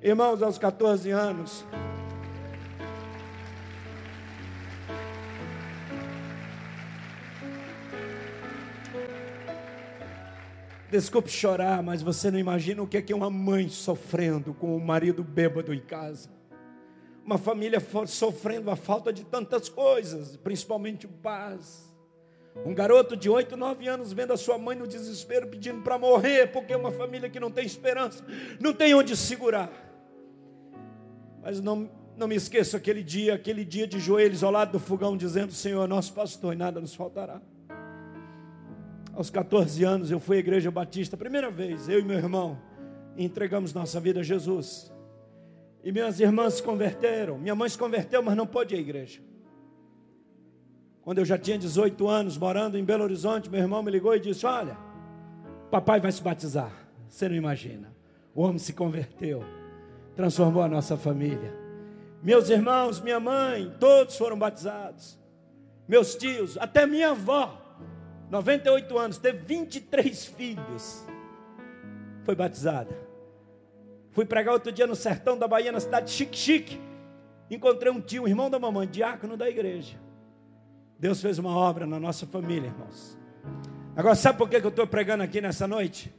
Irmãos, aos 14 anos, Desculpe chorar, mas você não imagina o que é que uma mãe sofrendo com o marido bêbado em casa. Uma família sofrendo a falta de tantas coisas, principalmente paz. Um garoto de 8, 9 anos vendo a sua mãe no desespero pedindo para morrer, porque é uma família que não tem esperança, não tem onde segurar. Mas não, não me esqueço aquele dia, aquele dia de joelhos ao lado do fogão, dizendo: Senhor, nosso pastor, e nada nos faltará. Aos 14 anos eu fui à igreja batista, primeira vez, eu e meu irmão, entregamos nossa vida a Jesus. E minhas irmãs se converteram. Minha mãe se converteu, mas não pôde ir à igreja. Quando eu já tinha 18 anos, morando em Belo Horizonte, meu irmão me ligou e disse: Olha, papai vai se batizar. Você não imagina. O homem se converteu, transformou a nossa família. Meus irmãos, minha mãe, todos foram batizados. Meus tios, até minha avó, 98 anos, teve 23 filhos, foi batizada. Fui pregar outro dia no sertão da Bahia, na cidade de Chique Chique. Encontrei um tio, um irmão da mamãe, diácono da igreja. Deus fez uma obra na nossa família, irmãos. Agora, sabe por que eu estou pregando aqui nessa noite?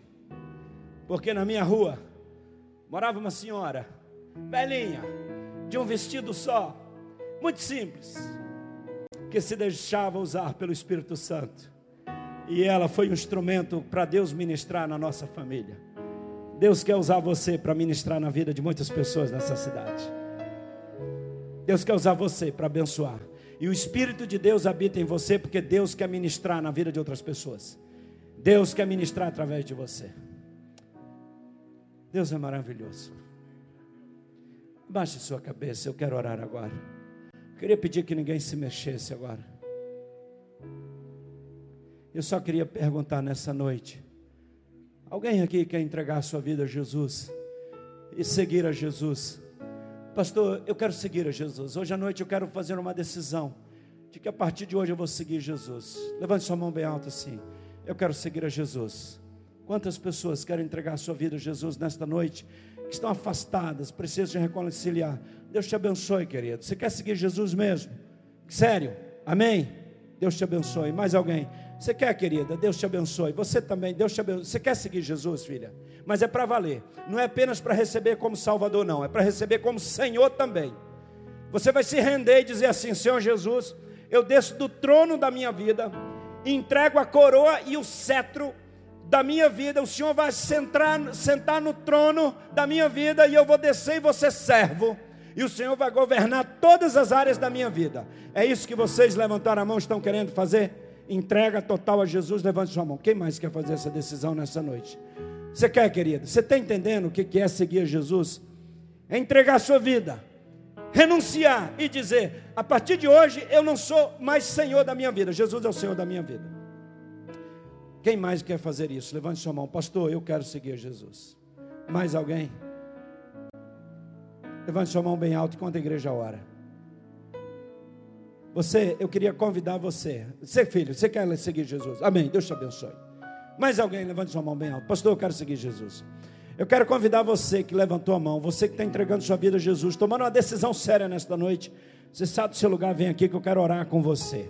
Porque na minha rua morava uma senhora, velhinha, de um vestido só, muito simples, que se deixava usar pelo Espírito Santo. E ela foi um instrumento para Deus ministrar na nossa família. Deus quer usar você para ministrar na vida de muitas pessoas nessa cidade. Deus quer usar você para abençoar. E o Espírito de Deus habita em você porque Deus quer ministrar na vida de outras pessoas. Deus quer ministrar através de você. Deus é maravilhoso. Baixe sua cabeça, eu quero orar agora. Eu queria pedir que ninguém se mexesse agora. Eu só queria perguntar nessa noite. Alguém aqui quer entregar a sua vida a Jesus e seguir a Jesus? Pastor, eu quero seguir a Jesus. Hoje à noite eu quero fazer uma decisão de que a partir de hoje eu vou seguir Jesus. Levante sua mão bem alta assim. Eu quero seguir a Jesus. Quantas pessoas querem entregar a sua vida a Jesus nesta noite? Que estão afastadas, precisam se reconciliar. Deus te abençoe, querido. Você quer seguir Jesus mesmo? Sério? Amém? Deus te abençoe. Mais alguém? Você quer, querida? Deus te abençoe. Você também, Deus te abençoe. Você quer seguir Jesus, filha? Mas é para valer. Não é apenas para receber como Salvador, não. É para receber como Senhor também. Você vai se render e dizer assim: Senhor Jesus, eu desço do trono da minha vida, entrego a coroa e o cetro da minha vida. O Senhor vai sentar, sentar no trono da minha vida e eu vou descer e ser servo e o Senhor vai governar todas as áreas da minha vida. É isso que vocês levantaram a mão estão querendo fazer? Entrega total a Jesus, levante sua mão. Quem mais quer fazer essa decisão nessa noite? Você quer, querido? Você está entendendo o que é seguir Jesus? É entregar a sua vida, renunciar e dizer: a partir de hoje eu não sou mais senhor da minha vida, Jesus é o senhor da minha vida. Quem mais quer fazer isso? Levante sua mão, pastor. Eu quero seguir Jesus. Mais alguém? Levante sua mão bem alto enquanto a igreja ora. Você, eu queria convidar você. Você, filho, você quer seguir Jesus? Amém. Deus te abençoe. Mais alguém, levante sua mão bem alto. Pastor, eu quero seguir Jesus. Eu quero convidar você que levantou a mão, você que está entregando sua vida a Jesus, tomando uma decisão séria nesta noite. Você sabe do seu lugar, vem aqui que eu quero orar com você.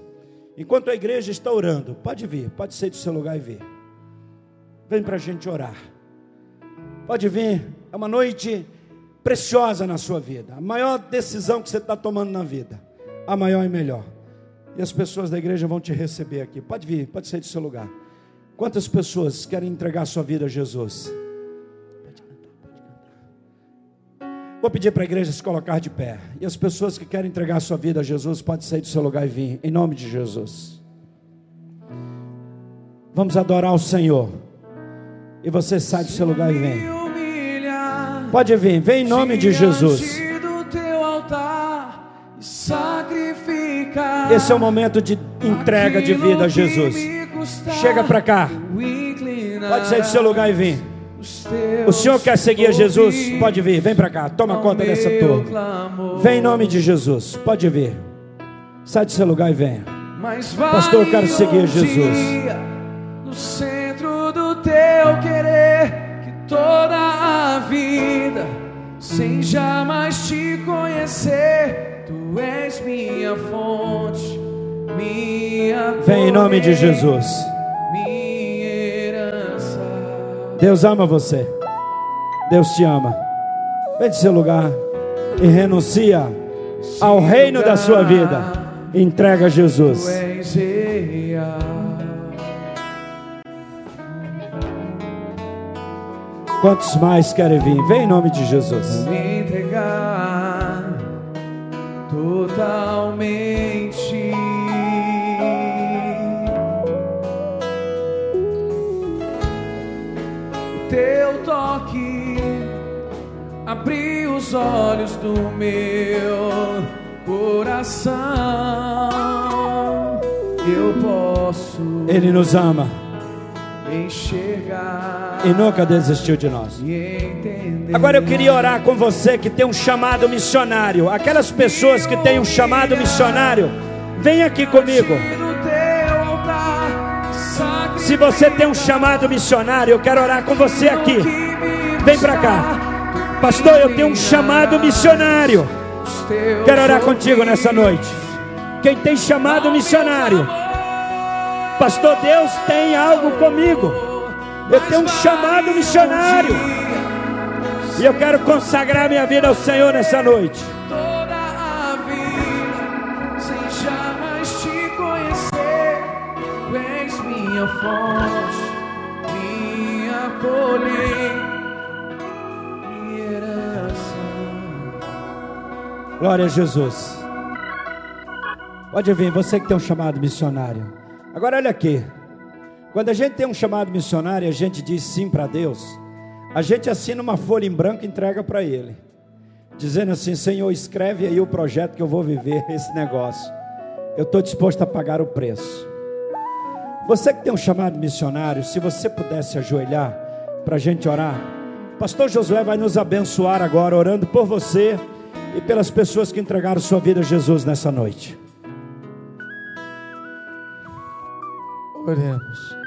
Enquanto a igreja está orando, pode vir, pode sair do seu lugar e vir. Vem para a gente orar. Pode vir, é uma noite preciosa na sua vida, a maior decisão que você está tomando na vida a maior e melhor. E as pessoas da igreja vão te receber aqui. Pode vir, pode sair do seu lugar. Quantas pessoas querem entregar sua vida a Jesus? Pode cantar, pode cantar. Vou pedir para a igreja se colocar de pé. E as pessoas que querem entregar sua vida a Jesus, pode sair do seu lugar e vir, em nome de Jesus. Vamos adorar o Senhor. E você sai do seu lugar e vem. Pode vir, vem em nome de Jesus. Esse é o momento de entrega de vida a Jesus. Chega para cá. Pode sair do seu lugar e vir. O senhor quer seguir a Jesus? Pode vir, vem para cá. Toma conta dessa turma. Vem em nome de Jesus. Pode vir. Sai do seu lugar e venha. Pastor, eu quero seguir a Jesus. No centro do teu querer, que toda a vida, sem jamais te conhecer Tu és minha fonte, minha Vem em nome de Jesus. Minha herança. Deus ama você. Deus te ama. Vem de seu lugar e renuncia ao reino da sua vida. Entrega a Jesus. Quantos mais querem vir? Vem em nome de Jesus. Me entregar Abriu os os olhos do meu coração, eu posso Ele nos ama enxergar e nunca desistiu de nós. Agora eu queria orar com você que tem um chamado missionário. Aquelas pessoas que têm um chamado missionário, vem aqui comigo. Se você tem um chamado missionário, eu quero orar com você aqui. Vem pra cá. Pastor, eu tenho um chamado missionário. Quero orar contigo nessa noite. Quem tem chamado missionário, Pastor, Deus tem algo comigo. Eu tenho um chamado missionário. E eu quero consagrar minha vida ao Senhor nessa noite. minha fonte, minha colheita, Glória a Jesus. Pode vir, você que tem um chamado missionário. Agora olha aqui. Quando a gente tem um chamado missionário, a gente diz sim para Deus. A gente assina uma folha em branco e entrega para Ele, dizendo assim: Senhor, escreve aí o projeto que eu vou viver esse negócio. Eu estou disposto a pagar o preço. Você que tem um chamado missionário, se você pudesse ajoelhar para a gente orar, Pastor Josué vai nos abençoar agora, orando por você e pelas pessoas que entregaram sua vida a Jesus nessa noite. Oremos.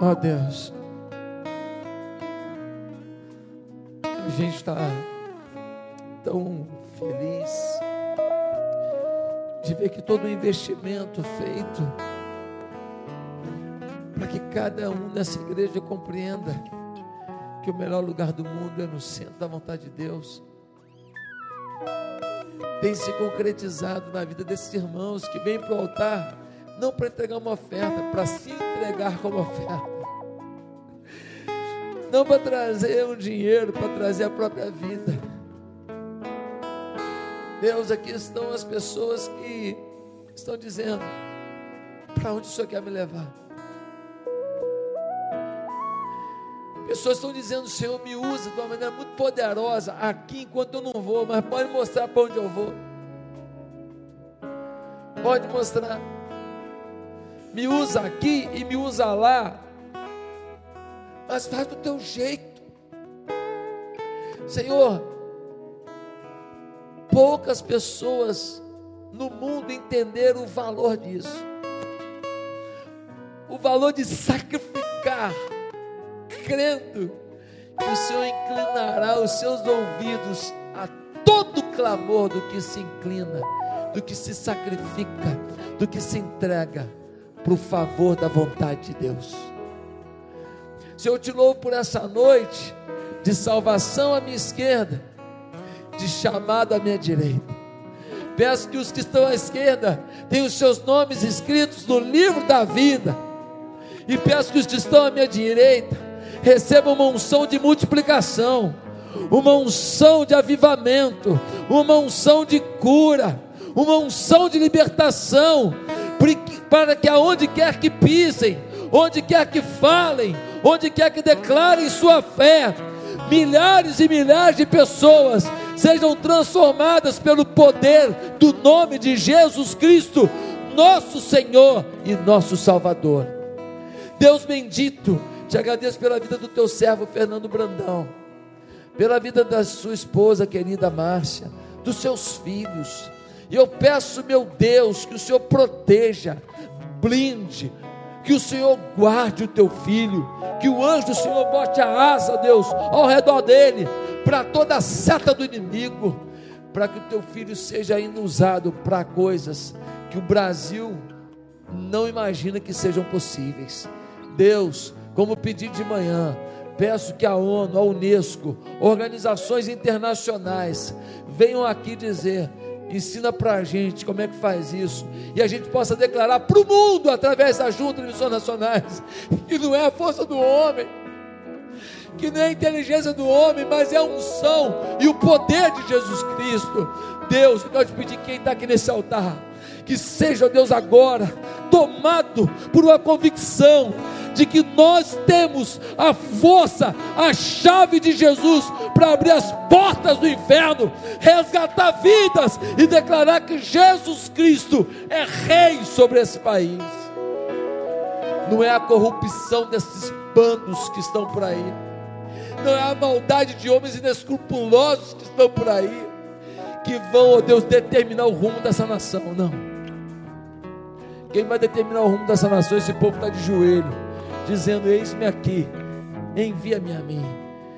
Ó Deus, a gente está tão feliz de ver que todo o investimento feito para que cada um dessa igreja compreenda que o melhor lugar do mundo é no centro da vontade de Deus. Tem se concretizado na vida desses irmãos que vêm para o altar não para entregar uma oferta, para se entregar como oferta. Não para trazer um dinheiro, para trazer a própria vida. Deus, aqui estão as pessoas que estão dizendo: para onde o Senhor quer me levar? Pessoas estão dizendo: Senhor, me usa de uma maneira muito poderosa aqui enquanto eu não vou, mas pode mostrar para onde eu vou. Pode mostrar me usa aqui e me usa lá, mas faz do teu jeito, Senhor. Poucas pessoas no mundo entenderam o valor disso, o valor de sacrificar, crendo que o Senhor inclinará os seus ouvidos a todo clamor do que se inclina, do que se sacrifica, do que se entrega para o favor da vontade de Deus. Senhor, eu te louvo por essa noite de salvação à minha esquerda, de chamado à minha direita. Peço que os que estão à esquerda tenham os seus nomes escritos no livro da vida. E peço que os que estão à minha direita recebam uma unção de multiplicação, uma unção de avivamento, uma unção de cura, uma unção de libertação, para que aonde quer que pisem, onde quer que falem, onde quer que declarem sua fé, milhares e milhares de pessoas sejam transformadas pelo poder do nome de Jesus Cristo, nosso Senhor e nosso Salvador. Deus bendito, te agradeço pela vida do teu servo Fernando Brandão, pela vida da sua esposa querida Márcia, dos seus filhos. E eu peço, meu Deus, que o Senhor proteja, blinde, que o Senhor guarde o teu filho, que o anjo do Senhor bote a asa, Deus, ao redor dele, para toda a seta do inimigo, para que o teu filho seja ainda usado para coisas que o Brasil não imagina que sejam possíveis. Deus, como pedi de manhã, peço que a ONU, a Unesco, organizações internacionais venham aqui dizer Ensina para a gente como é que faz isso. E a gente possa declarar para o mundo, através da Junta de Missões Nacionais, que não é a força do homem, que não é a inteligência do homem, mas é a unção e o poder de Jesus Cristo. Deus, eu quero te pedir quem está aqui nesse altar, que seja Deus agora tomado por uma convicção de que nós temos a força, a chave de Jesus para abrir as portas do inferno, resgatar vidas e declarar que Jesus Cristo é rei sobre esse país. Não é a corrupção desses bandos que estão por aí, não é a maldade de homens inescrupulosos que estão por aí, que vão, ó Deus, determinar o rumo dessa nação, não. Quem vai determinar o rumo dessa nação? Esse povo está de joelho, dizendo: Eis-me aqui, envia-me a mim.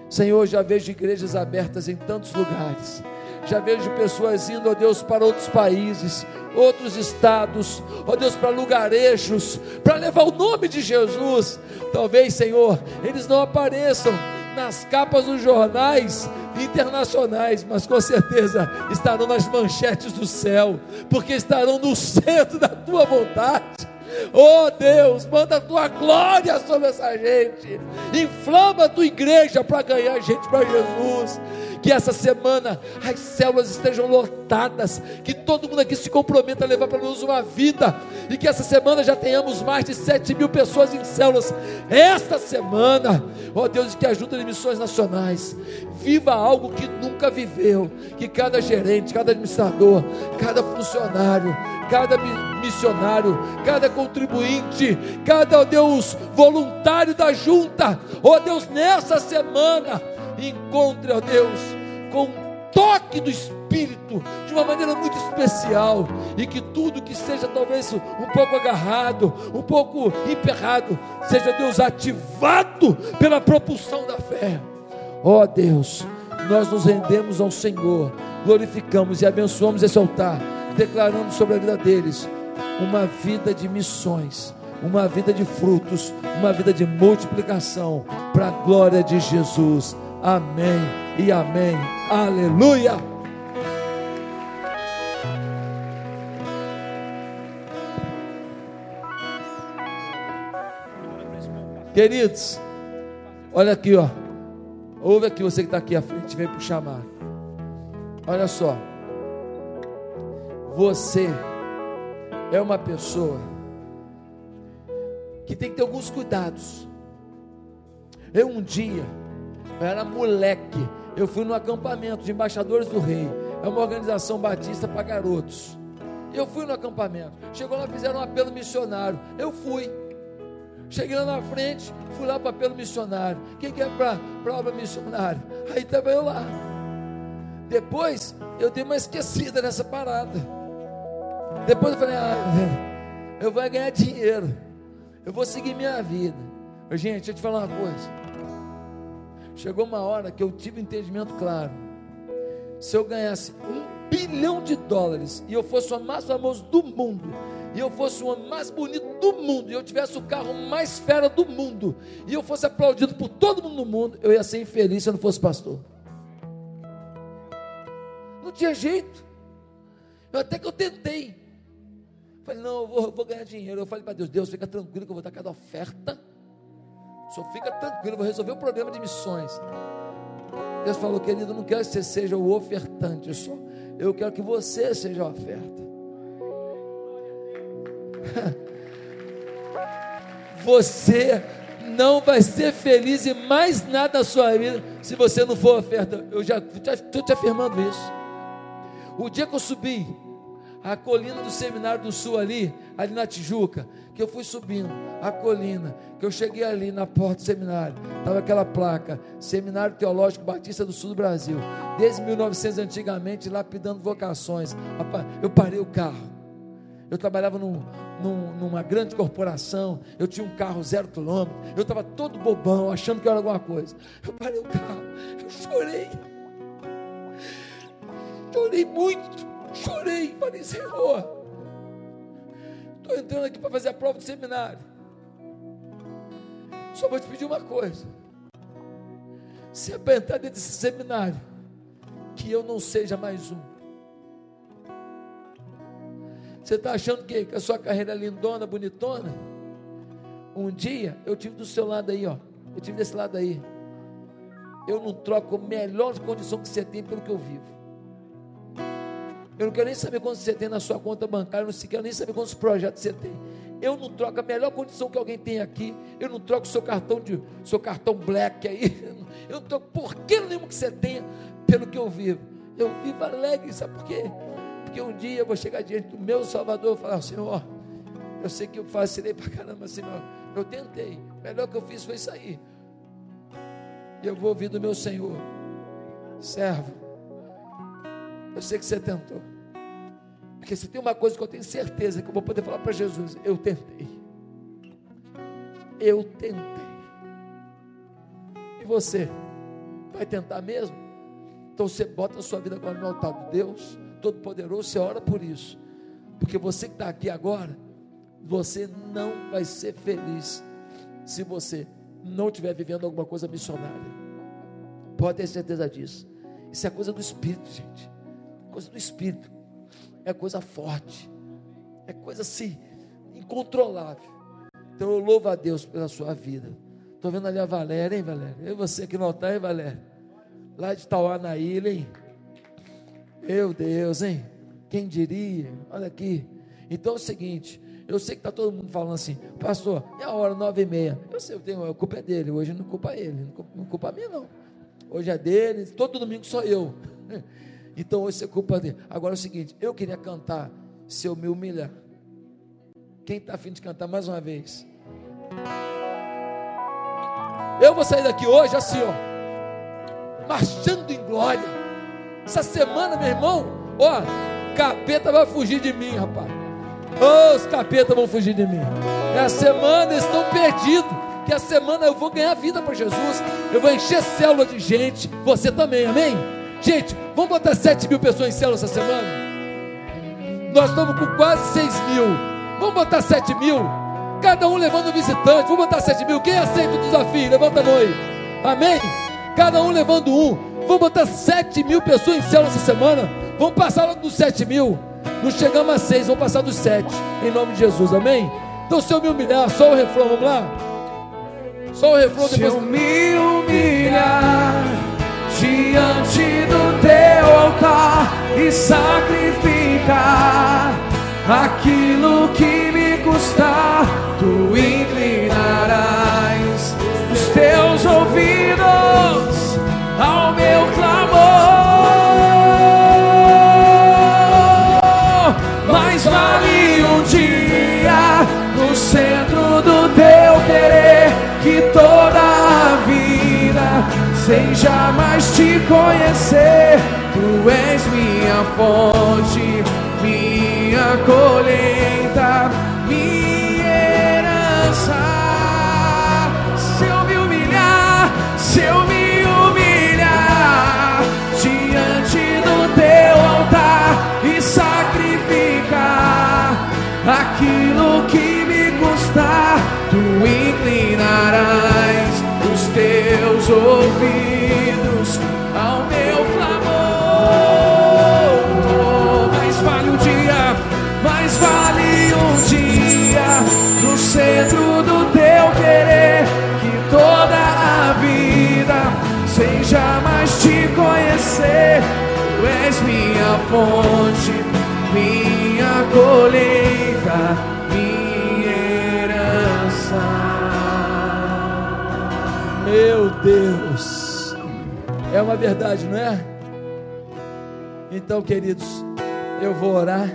Senhor, já vejo igrejas abertas em tantos lugares, já vejo pessoas indo, ó Deus, para outros países, outros estados, ó Deus, para lugarejos, para levar o nome de Jesus. Talvez, Senhor, eles não apareçam nas capas dos jornais internacionais, mas com certeza estarão nas manchetes do céu, porque estarão no centro da tua vontade. Oh Deus, manda a tua glória sobre essa gente. Inflama a tua igreja para ganhar gente para Jesus. Que essa semana as células estejam lotadas. Que todo mundo aqui se comprometa a levar para nós uma vida. E que essa semana já tenhamos mais de 7 mil pessoas em células. Esta semana, ó Deus, que ajuda em missões nacionais. Viva algo que nunca viveu. Que cada gerente, cada administrador, cada funcionário, cada missionário, cada contribuinte, cada, ó Deus, voluntário da junta, ó Deus, nessa semana, encontre, ó Deus, com um toque do Espírito, de uma maneira muito especial, e que tudo que seja talvez um pouco agarrado, um pouco emperrado, seja Deus ativado pela propulsão da fé. Ó Deus, nós nos rendemos ao Senhor, glorificamos e abençoamos esse altar, declarando sobre a vida deles uma vida de missões, uma vida de frutos, uma vida de multiplicação, para a glória de Jesus. Amém e amém. Aleluia. Queridos, olha aqui, ó. Ouve aqui você que está aqui à frente, vem para chamar. Olha só. Você é uma pessoa que tem que ter alguns cuidados. Eu um dia, eu era moleque, eu fui no acampamento de embaixadores do rei. É uma organização batista para garotos. Eu fui no acampamento. Chegou lá, fizeram um apelo missionário. Eu fui. Cheguei lá na frente, fui lá para apelo missionário. Quem quer para a obra missionária? Aí estava eu lá. Depois, eu dei uma esquecida nessa parada. Depois eu falei, ah, eu vou ganhar dinheiro. Eu vou seguir minha vida. Gente, deixa eu te falar uma coisa. Chegou uma hora que eu tive um entendimento claro. Se eu ganhasse um bilhão de dólares e eu fosse o mais famoso do mundo, e eu fosse o mais bonito do mundo, e eu tivesse o carro mais fera do mundo, e eu fosse aplaudido por todo mundo no mundo, eu ia ser infeliz se eu não fosse pastor. Não tinha jeito. Eu, até que eu tentei. Falei, não, eu vou, vou ganhar dinheiro. Eu falei para Deus, Deus, fica tranquilo que eu vou dar cada oferta. Só fica tranquilo, eu vou resolver o problema de missões. Deus falou, querido, não quero que você seja o ofertante, só. Eu quero que você seja a oferta. Você não vai ser feliz em mais nada na sua vida se você não for oferta. Eu já estou te afirmando isso. O dia que eu subi a colina do Seminário do Sul ali, ali na Tijuca, que eu fui subindo, a colina, que eu cheguei ali na porta do seminário, estava aquela placa, Seminário Teológico Batista do Sul do Brasil, desde 1900 antigamente, lapidando vocações, eu parei o carro, eu trabalhava num, num, numa grande corporação, eu tinha um carro zero quilômetro, eu estava todo bobão, achando que era alguma coisa, eu parei o carro, eu chorei, chorei muito, Chorei, falei, Senhor, estou entrando aqui para fazer a prova do seminário. Só vou te pedir uma coisa. Se entrar dentro desse seminário, que eu não seja mais um. Você está achando que, que a sua carreira é lindona, bonitona? Um dia eu tive do seu lado aí, ó. Eu tive desse lado aí. Eu não troco a melhor condição que você tem pelo que eu vivo. Eu não quero nem saber quanto você tem na sua conta bancária, eu não quero nem saber quantos projetos você tem. Eu não troco a melhor condição que alguém tem aqui. Eu não troco seu cartão de seu cartão black aí. Eu não troco por que nenhum que você tenha pelo que eu vivo. Eu vivo alegre, sabe por quê? Porque um dia eu vou chegar diante do meu Salvador e falar, Senhor, eu sei que eu facilei para caramba, Senhor. Eu tentei. O melhor que eu fiz foi aí. E eu vou ouvir do meu Senhor. Servo, eu sei que você tentou. Porque se tem uma coisa que eu tenho certeza que eu vou poder falar para Jesus, eu tentei. Eu tentei. E você? Vai tentar mesmo? Então você bota a sua vida agora no altar de Deus, Todo-Poderoso, você ora por isso. Porque você que está aqui agora, você não vai ser feliz se você não estiver vivendo alguma coisa missionária. Pode ter certeza disso. Isso é coisa do Espírito, gente. Coisa do Espírito é coisa forte, é coisa assim, incontrolável. Então eu louvo a Deus pela sua vida. Estou vendo ali a Valéria, hein, Valéria? E você que não está, hein, Valéria? Lá de Tauá na ilha, hein? Meu Deus, hein? Quem diria? Olha aqui. Então é o seguinte, eu sei que está todo mundo falando assim, pastor, é a hora nove e meia. Eu sei, eu tenho, a culpa é dele, hoje não culpa ele, não culpa, não culpa a mim não. Hoje é dele, todo domingo sou eu. Então hoje é culpa dele. Agora é o seguinte, eu queria cantar se eu me humilhar. Quem está afim de cantar mais uma vez? Eu vou sair daqui hoje assim, ó, marchando em glória. Essa semana, meu irmão, ó, capeta vai fugir de mim, rapaz. Oh, os capetas vão fugir de mim. E a semana eles estão perdidos. Que a semana eu vou ganhar vida para Jesus. Eu vou encher célula de gente. Você também, amém? Gente, vamos botar 7 mil pessoas em célula essa semana? Nós estamos com quase 6 mil. Vamos botar 7 mil? Cada um levando um visitante. Vamos botar 7 mil. Quem aceita o desafio? Levanta a mão aí. Amém? Cada um levando um. Vamos botar 7 mil pessoas em célula essa semana. Vamos passar logo dos 7 mil. Não chegamos a 6, vamos passar dos 7. Em nome de Jesus, amém? Então, se eu me humilhar, só o refrão, vamos lá? Só o refrão depois. Se eu me humilhar diante do teu altar e sacrificar aquilo que me custar, tu inclinarás os teus ouvidos ao meu clamor. Mais vale um dia no centro do teu querer que vida sem jamais te conhecer. Tu és minha fonte, minha colheita, minha herança. Se eu me humilhar, se eu me humilhar diante do teu altar e sacrificar aquilo que me custar, tu inclinarás sem jamais te conhecer. Tu és minha fonte, minha colheita Meu Deus, é uma verdade, não é? Então, queridos, eu vou orar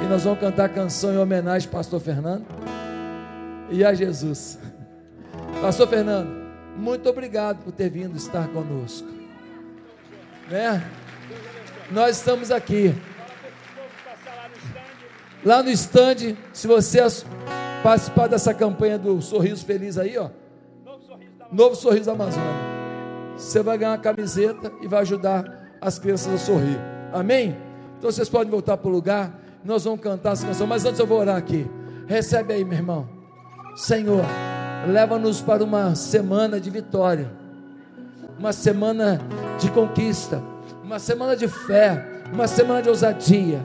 e nós vamos cantar canção em homenagem ao Pastor Fernando e a Jesus. Pastor Fernando, muito obrigado por ter vindo estar conosco. Né? Nós estamos aqui. Lá no stand, se você participar dessa campanha do Sorriso Feliz aí, ó Novo Sorriso Amazônia. Você vai ganhar uma camiseta e vai ajudar as crianças a sorrir. Amém? Então vocês podem voltar para o lugar. Nós vamos cantar essa canção. Mas antes eu vou orar aqui. Recebe aí, meu irmão. Senhor, leva-nos para uma semana de vitória. Uma semana de conquista. Uma semana de fé. Uma semana de ousadia.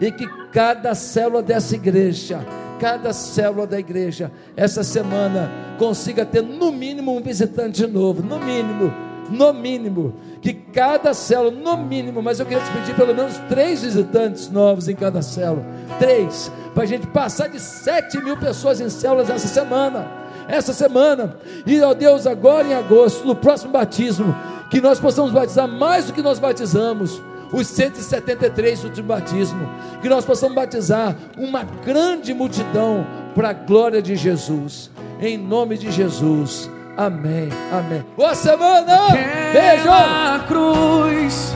E que cada célula dessa igreja cada célula da igreja essa semana consiga ter no mínimo um visitante novo, no mínimo, no mínimo, que cada célula, no mínimo, mas eu queria te pedir pelo menos três visitantes novos em cada célula. Três, para a gente passar de 7 mil pessoas em células essa semana. Essa semana, e ó Deus, agora em agosto, no próximo batismo, que nós possamos batizar mais do que nós batizamos os 173 do batismo, que nós possamos batizar uma grande multidão para a glória de Jesus, em nome de Jesus. Amém, amém. Boa semana! Beijo! A cruz